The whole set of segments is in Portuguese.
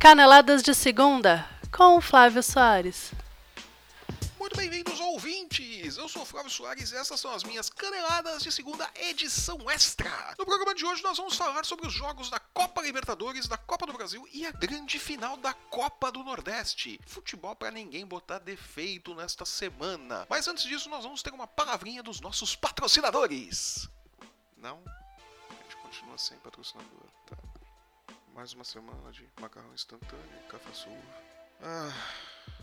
Caneladas de Segunda, com Flávio Soares. Muito bem-vindos, ouvintes! Eu sou Flávio Soares e essas são as minhas caneladas de segunda edição extra. No programa de hoje nós vamos falar sobre os jogos da Copa Libertadores, da Copa do Brasil e a grande final da Copa do Nordeste. Futebol para ninguém botar defeito nesta semana. Mas antes disso nós vamos ter uma palavrinha dos nossos patrocinadores. Não? A gente continua sem patrocinador, tá? Mais uma semana de macarrão instantâneo e café. Ah,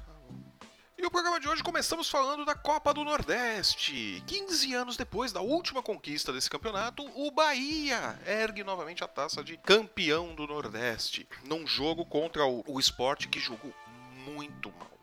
tá bom. E o programa de hoje começamos falando da Copa do Nordeste. 15 anos depois da última conquista desse campeonato, o Bahia ergue novamente a taça de campeão do Nordeste. Num jogo contra o, o Sport que jogou muito mal.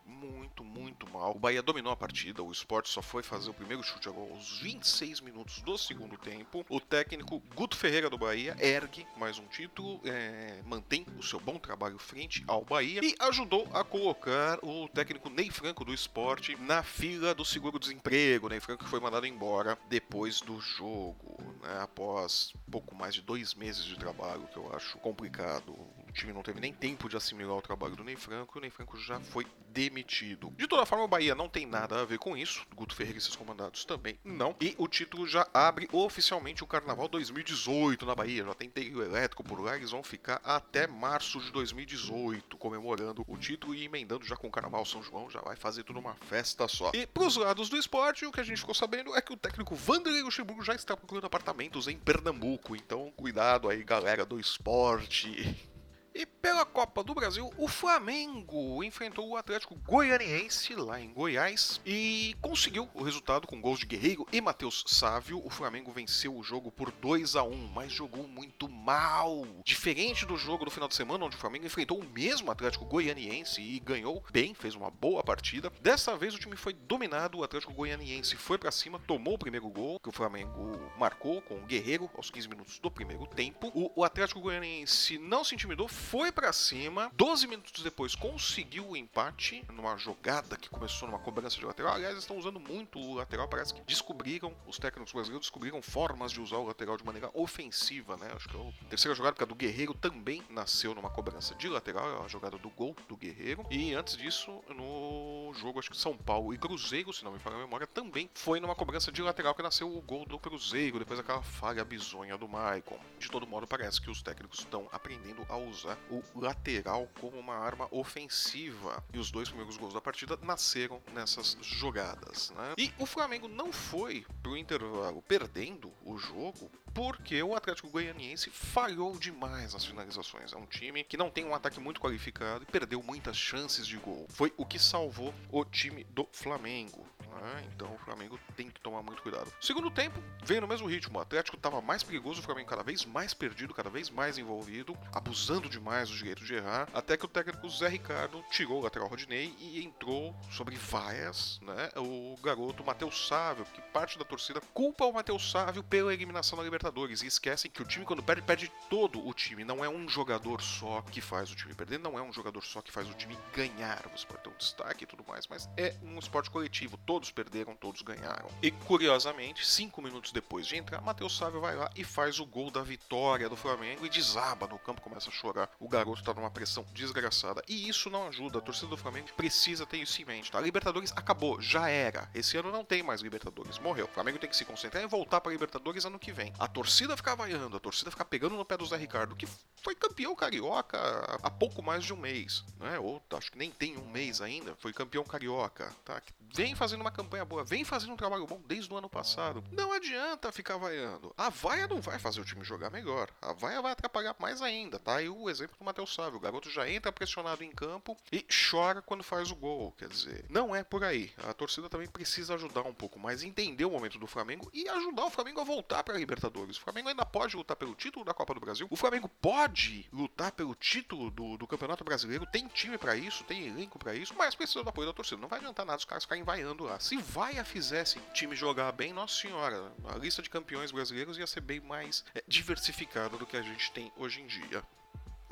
Muito, mal. O Bahia dominou a partida, o Sport só foi fazer o primeiro chute a gol aos 26 minutos do segundo tempo. O técnico Guto Ferreira do Bahia ergue mais um título, é, mantém o seu bom trabalho frente ao Bahia e ajudou a colocar o técnico Ney Franco do Sport na fila do seguro-desemprego. Ney Franco foi mandado embora depois do jogo, né, após pouco mais de dois meses de trabalho, que eu acho complicado. Time não teve nem tempo de assimilar o trabalho do Ney Franco e o Ney Franco já foi demitido. De toda forma, o Bahia não tem nada a ver com isso. Guto Ferreira e seus comandados também não. E o título já abre oficialmente o Carnaval 2018 na Bahia. Já tem trio elétrico por lá. Eles vão ficar até março de 2018 comemorando o título e emendando já com o Carnaval São João. Já vai fazer tudo uma festa só. E pros lados do esporte, o que a gente ficou sabendo é que o técnico Vanderlei Luxemburgo já está procurando apartamentos em Pernambuco. Então, cuidado aí, galera do esporte. E pela Copa do Brasil, o Flamengo enfrentou o Atlético Goianiense lá em Goiás e conseguiu o resultado com gols de Guerreiro e Matheus Sávio. O Flamengo venceu o jogo por 2 a 1 mas jogou muito mal. Diferente do jogo do final de semana, onde o Flamengo enfrentou o mesmo Atlético Goianiense e ganhou bem, fez uma boa partida. Dessa vez o time foi dominado, o Atlético Goianiense foi para cima, tomou o primeiro gol que o Flamengo marcou com o Guerreiro aos 15 minutos do primeiro tempo. O, o Atlético Goianiense não se intimidou, foi para cima. 12 minutos depois conseguiu o empate numa jogada que começou numa cobrança de lateral. Aliás, estão usando muito o lateral. Parece que descobriram, os técnicos brasileiros descobriram formas de usar o lateral de maneira ofensiva, né? Acho que é a terceira jogada, porque a do Guerreiro também nasceu numa cobrança de lateral, é a jogada do gol do Guerreiro. E antes disso, no jogo, acho que São Paulo e Cruzeiro, se não me falha a memória, também foi numa cobrança de lateral que nasceu o gol do Cruzeiro, depois aquela falha bizonha do Maicon. De todo modo, parece que os técnicos estão aprendendo a usar o lateral como uma arma ofensiva. E os dois primeiros gols da partida nasceram nessas jogadas. Né? E o Flamengo não foi pro intervalo perdendo o jogo porque o Atlético Goianiense falhou demais nas finalizações. É um time que não tem um ataque muito qualificado e perdeu muitas chances de gol. Foi o que salvou o time do Flamengo. Né? Então o Flamengo tem que tomar muito cuidado. Segundo tempo, veio no mesmo ritmo. O Atlético estava mais perigoso, o Flamengo cada vez mais perdido, cada vez mais envolvido, abusando demais do direito de errar, até que o técnico Zé Ricardo tirou o lateral Rodinei e entrou sobre vaias, né? O garoto Matheus Sávio, que parte da torcida culpa o Matheus Sávio pela eliminação da Libertadores e esquecem que o time quando perde perde todo o time, não é um jogador só que faz o time perder, não é um jogador só que faz o time ganhar. Você pode ter um destaque e tudo mais, mas é um esporte coletivo, todos perderam, todos ganharam. E curiosamente, cinco minutos depois de entrar, Matheus Sávio vai lá e faz o gol da vitória do Flamengo e desaba no campo, começa a chorar. O garoto tá numa pressão desgraçada e isso não ajuda. A torcida do Flamengo precisa ter isso em mente, tá? A Libertadores acabou, já era. Esse ano não tem mais Libertadores, morreu. O Flamengo tem que se concentrar em voltar para Libertadores ano que vem. A torcida ficar vaiando, a torcida ficar pegando no pé do Zé Ricardo, que foi campeão carioca há pouco mais de um mês, né? Ou acho que nem tem um mês ainda, foi campeão carioca, tá? Vem fazendo uma campanha boa, vem fazendo um trabalho bom desde o ano passado. Não adianta ficar vaiando. A vaia não vai fazer o time jogar melhor. A vaia vai atrapalhar mais ainda, tá? E o exemplo do Matheus Sávio, o garoto já entra pressionado em campo e chora quando faz o gol, quer dizer, não é por aí. A torcida também precisa ajudar um pouco mais, entender o momento do Flamengo e ajudar o Flamengo a voltar para a Libertadores. O Flamengo ainda pode lutar pelo título da Copa do Brasil. O Flamengo pode lutar pelo título do, do Campeonato Brasileiro. Tem time para isso, tem elenco para isso, mas precisa do apoio da torcida. Não vai adiantar nada os caras ficarem vaiando lá. Se Vaia fizesse time jogar bem, nossa senhora, a lista de campeões brasileiros ia ser bem mais é, diversificada do que a gente tem hoje em dia.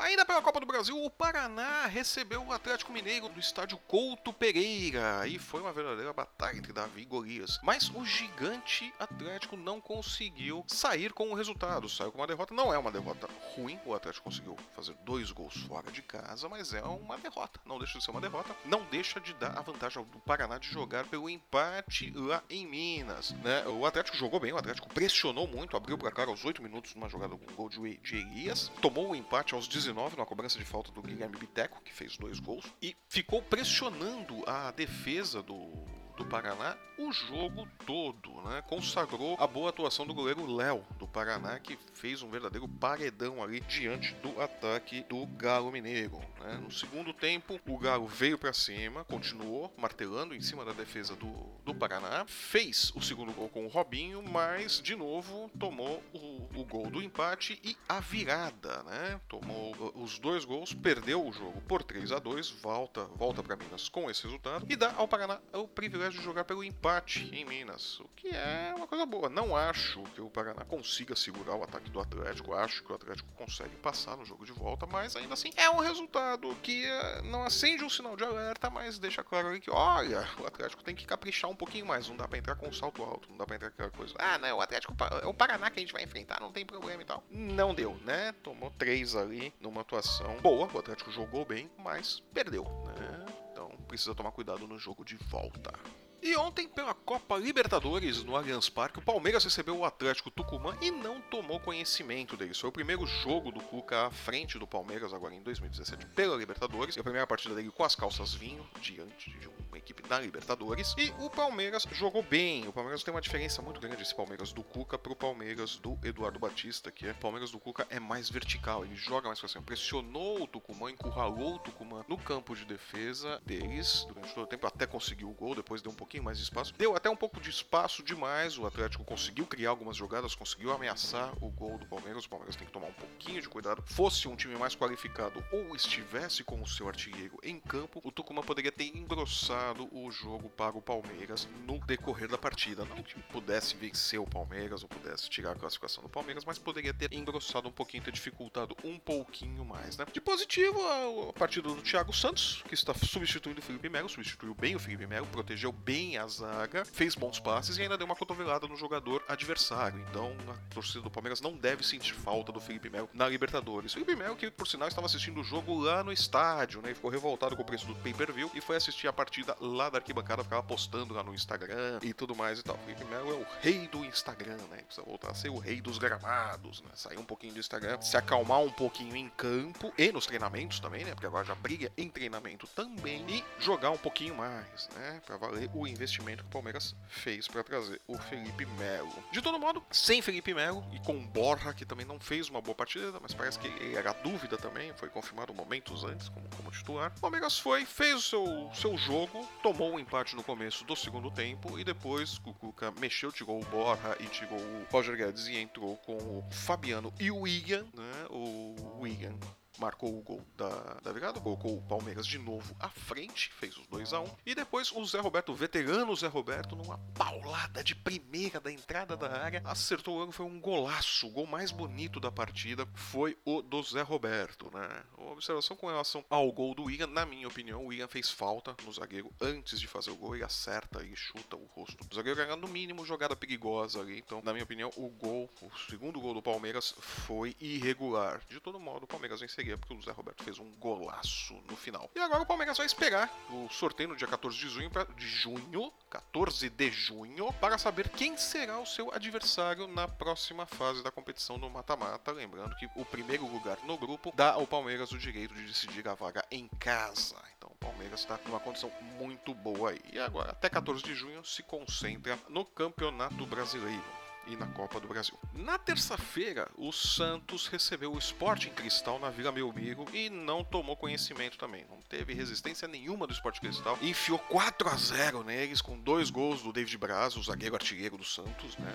Ainda pela Copa do Brasil, o Paraná recebeu o Atlético Mineiro do estádio Couto Pereira e foi uma verdadeira batalha entre Davi e Golias. Mas o gigante Atlético não conseguiu sair com o resultado, saiu com uma derrota. Não é uma derrota ruim, o Atlético conseguiu fazer dois gols fora de casa, mas é uma derrota. Não deixa de ser uma derrota, não deixa de dar a vantagem ao Paraná de jogar pelo empate lá em Minas. Né? O Atlético jogou bem, o Atlético pressionou muito, abriu para cara aos 8 minutos numa jogada com um gol de Elias, tomou o empate aos 19 numa cobrança de falta do Guilherme Biteco, que fez dois gols, e ficou pressionando a defesa do do Paraná o jogo todo, né? Consagrou a boa atuação do goleiro Léo do Paraná, que fez um verdadeiro paredão ali diante do ataque do Galo Mineiro. Né? No segundo tempo, o Galo veio para cima, continuou martelando em cima da defesa do, do Paraná, fez o segundo gol com o Robinho, mas de novo tomou o, o gol do empate e a virada, né? Tomou os dois gols, perdeu o jogo por 3 a 2 volta, volta para Minas com esse resultado e dá ao Paraná o privilégio de jogar pelo empate em Minas, o que é uma coisa boa. Não acho que o Paraná consiga segurar o ataque do Atlético, acho que o Atlético consegue passar no jogo de volta, mas ainda assim é um resultado que eh, não acende um sinal de alerta, mas deixa claro que, olha, o Atlético tem que caprichar um pouquinho mais, não dá pra entrar com um salto alto, não dá pra entrar com aquela coisa. Ah, não, o Atlético é o Paraná que a gente vai enfrentar, não tem problema e tal. Não deu, né? Tomou três ali numa atuação boa, o Atlético jogou bem, mas perdeu, né? Então precisa tomar cuidado no jogo de volta. E ontem, pela Copa Libertadores no Allianz Parque, o Palmeiras recebeu o Atlético Tucumã e não tomou conhecimento deles. Foi o primeiro jogo do Cuca à frente do Palmeiras, agora em 2017, pela Libertadores. E a primeira partida dele com as calças vinho, diante de uma equipe da Libertadores. E o Palmeiras jogou bem. O Palmeiras tem uma diferença muito grande esse Palmeiras do Cuca pro Palmeiras do Eduardo Batista, que é Palmeiras do Cuca é mais vertical, ele joga mais pra cima. Pressionou o Tucumã, encurralou o Tucumã no campo de defesa deles durante todo o tempo, até conseguiu o gol, depois deu um pouquinho pouquinho mais de espaço. Deu até um pouco de espaço demais. O Atlético conseguiu criar algumas jogadas, conseguiu ameaçar o gol do Palmeiras. O Palmeiras tem que tomar um pouquinho de cuidado. Fosse um time mais qualificado ou estivesse com o seu artilheiro em campo, o Tucumã poderia ter engrossado o jogo para o Palmeiras no decorrer da partida. Não que pudesse vencer o Palmeiras ou pudesse tirar a classificação do Palmeiras, mas poderia ter engrossado um pouquinho, ter dificultado um pouquinho mais, né? De positivo, a partida do Thiago Santos, que está substituindo o Felipe Melo, substituiu bem o Felipe Melo, protegeu bem bem a zaga, fez bons passes e ainda deu uma cotovelada no jogador adversário. Então a torcida do Palmeiras não deve sentir falta do Felipe Melo na Libertadores. Felipe Melo, que por sinal estava assistindo o jogo lá no estádio, né? E ficou revoltado com o preço do pay-per-view e foi assistir a partida lá da arquibancada, ficava postando lá no Instagram e tudo mais e tal. Felipe Melo é o rei do Instagram, né? Precisa voltar a ser o rei dos gramados, né? Sair um pouquinho do Instagram, se acalmar um pouquinho em campo e nos treinamentos também, né? Porque agora já briga em treinamento também e jogar um pouquinho mais, né? Pra valer o investimento que o Palmeiras fez para trazer o Felipe Melo. De todo modo, sem Felipe Melo e com Borra, que também não fez uma boa partida, mas parece que era dúvida também, foi confirmado momentos antes como, como titular. O Palmeiras foi, fez o seu, seu jogo, tomou um empate no começo do segundo tempo e depois o Cuca mexeu, tirou o Borra e tirou o Roger Guedes e entrou com o Fabiano e o William, né? O William marcou o gol da, da virada, colocou o Palmeiras de novo à frente, fez os 2 a 1 um, e depois o Zé Roberto, o veterano Zé Roberto, numa paulada de primeira da entrada da área, acertou o ângulo, foi um golaço, o gol mais bonito da partida foi o do Zé Roberto, né? Uma observação com relação ao gol do Ian, na minha opinião, o Ian fez falta no zagueiro antes de fazer o gol, ele acerta e chuta o rosto do zagueiro, era no mínimo jogada perigosa ali, então, na minha opinião, o gol, o segundo gol do Palmeiras foi irregular. De todo modo, o Palmeiras venceria porque o Zé Roberto fez um golaço no final. E agora o Palmeiras vai esperar o sorteio no dia 14 de junho, pra, de junho, 14 de junho, para saber quem será o seu adversário na próxima fase da competição no mata-mata. Lembrando que o primeiro lugar no grupo dá ao Palmeiras o direito de decidir a vaga em casa. Então o Palmeiras está numa condição muito boa aí. E agora, até 14 de junho, se concentra no Campeonato Brasileiro e na Copa do Brasil. Na terça-feira, o Santos recebeu o Sporting Cristal na Vila Belmiro e não tomou conhecimento também. Não teve resistência nenhuma do Sporting Cristal. Enfiou 4 a 0 neles com dois gols do David Braz, o zagueiro artilheiro do Santos, né?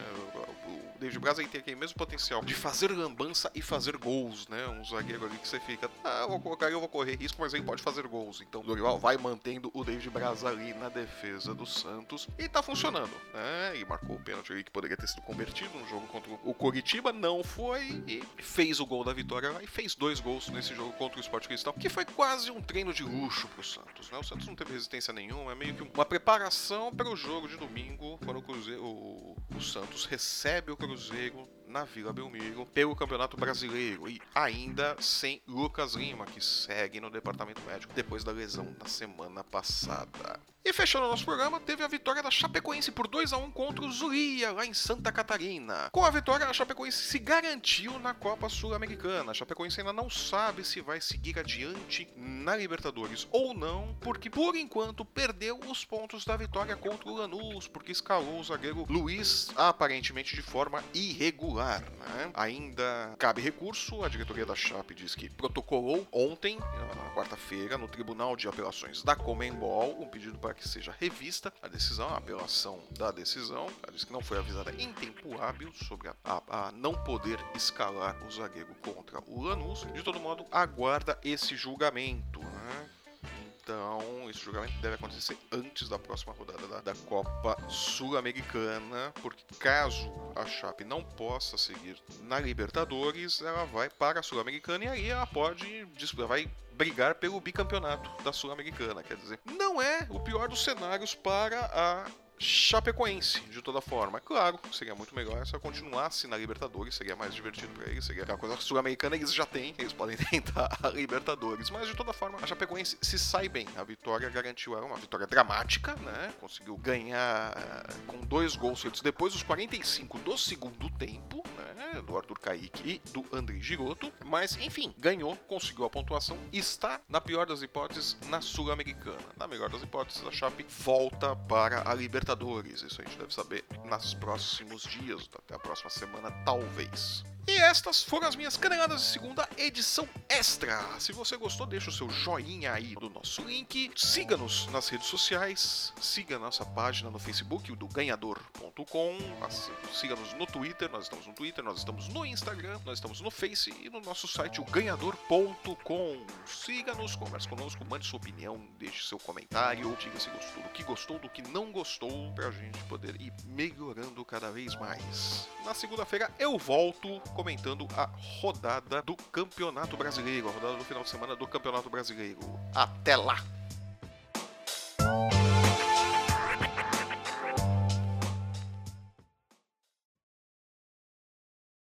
O David Braz tem aquele mesmo potencial de fazer lambança e fazer gols, né? Um zagueiro ali que você fica, ah, eu vou colocar, eu vou correr risco, mas ele pode fazer gols. Então o Dorival vai mantendo o David Braz ali na defesa do Santos e tá funcionando, né? E marcou o pênalti ali que poderia ter sido invertido no jogo contra o Coritiba, não foi e fez o gol da vitória e fez dois gols nesse jogo contra o Sport Cristal, que foi quase um treino de luxo pro Santos, né? O Santos não teve resistência nenhuma, é meio que uma preparação para o jogo de domingo, quando o, Cruzeiro, o, o Santos recebe o Cruzeiro na Vila Belmiro pelo Campeonato Brasileiro e ainda sem Lucas Lima, que segue no departamento médico depois da lesão da semana passada. E fechando o nosso programa, teve a vitória da Chapecoense por 2 a 1 contra o Zulia, lá em Santa Catarina. Com a vitória, a Chapecoense se garantiu na Copa Sul-Americana. A Chapecoense ainda não sabe se vai seguir adiante na Libertadores ou não, porque por enquanto perdeu os pontos da vitória contra o Lanús, porque escalou o zagueiro Luiz aparentemente de forma irregular. Né? Ainda cabe recurso, a diretoria da Chape diz que protocolou ontem, na quarta-feira, no Tribunal de Apelações da Comembol, um pedido para que seja revista a decisão, a apelação da decisão. Ela disse que não foi avisada em tempo hábil sobre a, a, a não poder escalar o zagueiro contra o Lanús. De todo modo, aguarda esse julgamento. Então, esse julgamento deve acontecer antes da próxima rodada da, da Copa Sul-Americana, porque caso a Chape não possa seguir na Libertadores, ela vai para a Sul-Americana e aí ela pode vai brigar pelo bicampeonato da Sul-Americana. Quer dizer, não é o pior dos cenários para a Chapecoense, de toda forma. Claro, seria muito melhor se ela continuasse na Libertadores, seria mais divertido para eles, seria a coisa sul-americana eles já têm, eles podem tentar a Libertadores. Mas de toda forma, a Chapecoense se sai bem. A vitória garantiu ela uma vitória dramática, né? Conseguiu ganhar eh, com dois gols feitos depois dos 45 do segundo tempo, né? Do Arthur Kaique e do André Giroto. Mas, enfim, ganhou, conseguiu a pontuação está, na pior das hipóteses, na Sul-Americana. Na melhor das hipóteses, a Chape volta para a Libertadores Isso a gente deve saber nos próximos dias, até a próxima semana, talvez. E estas foram as minhas caneladas de segunda edição extra. Se você gostou, deixa o seu joinha aí do nosso link. Siga-nos nas redes sociais. Siga nossa página no Facebook, o do ganhador.com. Siga-nos no Twitter, nós estamos no Twitter, nós estamos no Instagram, nós estamos no Face e no nosso site, o ganhador.com. Siga-nos, converse conosco, mande sua opinião, deixe seu comentário, diga se gostou do que gostou, do que não gostou, pra gente poder ir melhorando cada vez mais. Na segunda-feira eu volto comentando a rodada do Campeonato Brasileiro, a rodada do final de semana do Campeonato Brasileiro. Até lá!